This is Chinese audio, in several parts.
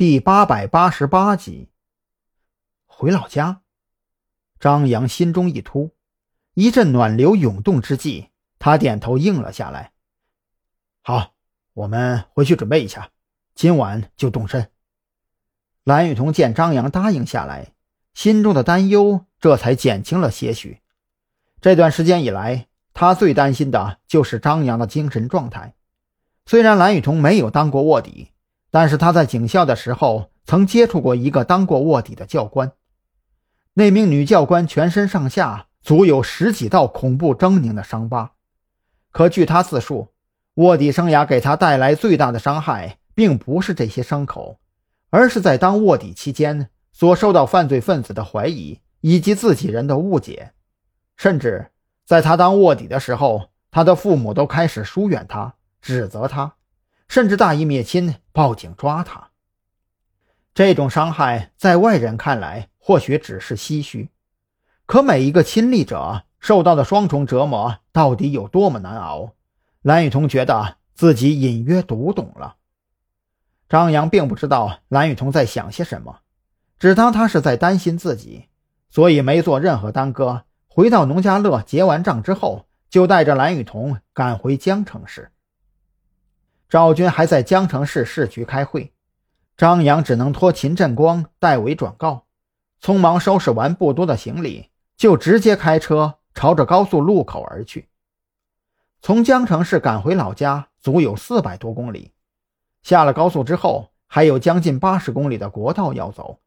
第八百八十八集，回老家。张扬心中一突，一阵暖流涌动之际，他点头应了下来。好，我们回去准备一下，今晚就动身。蓝雨桐见张扬答应下来，心中的担忧这才减轻了些许。这段时间以来，他最担心的就是张扬的精神状态。虽然蓝雨桐没有当过卧底。但是他在警校的时候曾接触过一个当过卧底的教官，那名女教官全身上下足有十几道恐怖狰狞的伤疤。可据他自述，卧底生涯给他带来最大的伤害，并不是这些伤口，而是在当卧底期间所受到犯罪分子的怀疑以及自己人的误解，甚至在他当卧底的时候，他的父母都开始疏远他，指责他。甚至大义灭亲，报警抓他。这种伤害在外人看来或许只是唏嘘，可每一个亲历者受到的双重折磨到底有多么难熬？蓝雨桐觉得自己隐约读懂了。张扬并不知道蓝雨桐在想些什么，只当他是在担心自己，所以没做任何耽搁。回到农家乐结完账之后，就带着蓝雨桐赶回江城市。赵军还在江城市市局开会，张扬只能托秦振光代为转告。匆忙收拾完不多的行李，就直接开车朝着高速路口而去。从江城市赶回老家，足有四百多公里。下了高速之后，还有将近八十公里的国道要走，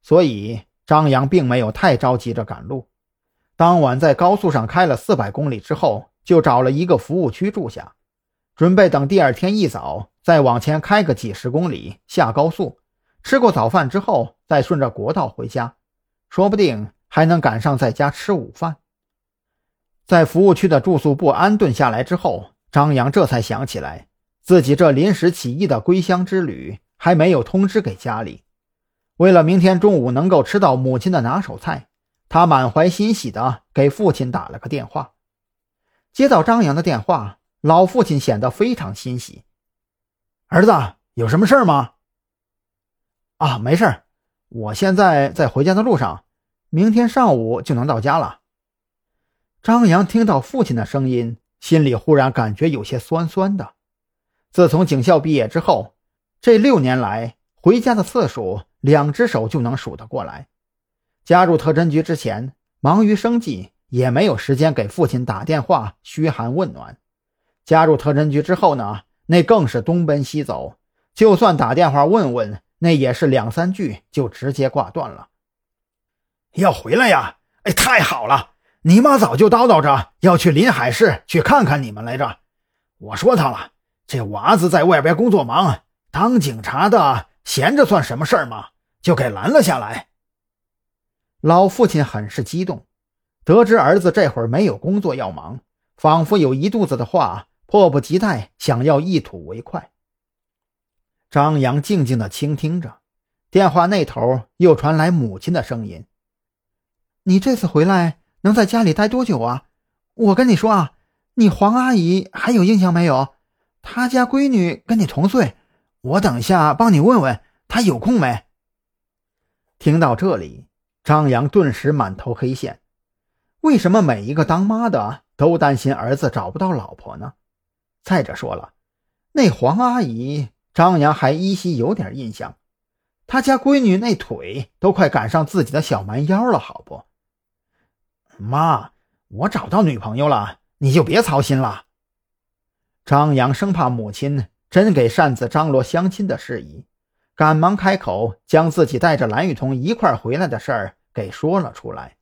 所以张扬并没有太着急着赶路。当晚在高速上开了四百公里之后，就找了一个服务区住下。准备等第二天一早再往前开个几十公里下高速，吃过早饭之后再顺着国道回家，说不定还能赶上在家吃午饭。在服务区的住宿部安顿下来之后，张扬这才想起来自己这临时起意的归乡之旅还没有通知给家里。为了明天中午能够吃到母亲的拿手菜，他满怀欣喜地给父亲打了个电话。接到张扬的电话。老父亲显得非常欣喜。儿子，有什么事吗？啊，没事我现在在回家的路上，明天上午就能到家了。张扬听到父亲的声音，心里忽然感觉有些酸酸的。自从警校毕业之后，这六年来回家的次数，两只手就能数得过来。加入特侦局之前，忙于生计，也没有时间给父亲打电话嘘寒问暖。加入特侦局之后呢，那更是东奔西走，就算打电话问问，那也是两三句就直接挂断了。要回来呀？哎，太好了！你妈早就叨叨着要去临海市去看看你们来着。我说他了，这娃子在外边工作忙，当警察的闲着算什么事儿嘛？就给拦了下来。老父亲很是激动，得知儿子这会儿没有工作要忙，仿佛有一肚子的话。迫不及待想要一吐为快。张扬静静的倾听着，电话那头又传来母亲的声音：“你这次回来能在家里待多久啊？我跟你说啊，你黄阿姨还有印象没有？她家闺女跟你同岁，我等下帮你问问她有空没。”听到这里，张扬顿时满头黑线。为什么每一个当妈的都担心儿子找不到老婆呢？再者说了，那黄阿姨张扬还依稀有点印象，他家闺女那腿都快赶上自己的小蛮腰了，好不？妈，我找到女朋友了，你就别操心了。张扬生怕母亲真给擅自张罗相亲的事宜，赶忙开口，将自己带着蓝雨桐一块回来的事儿给说了出来。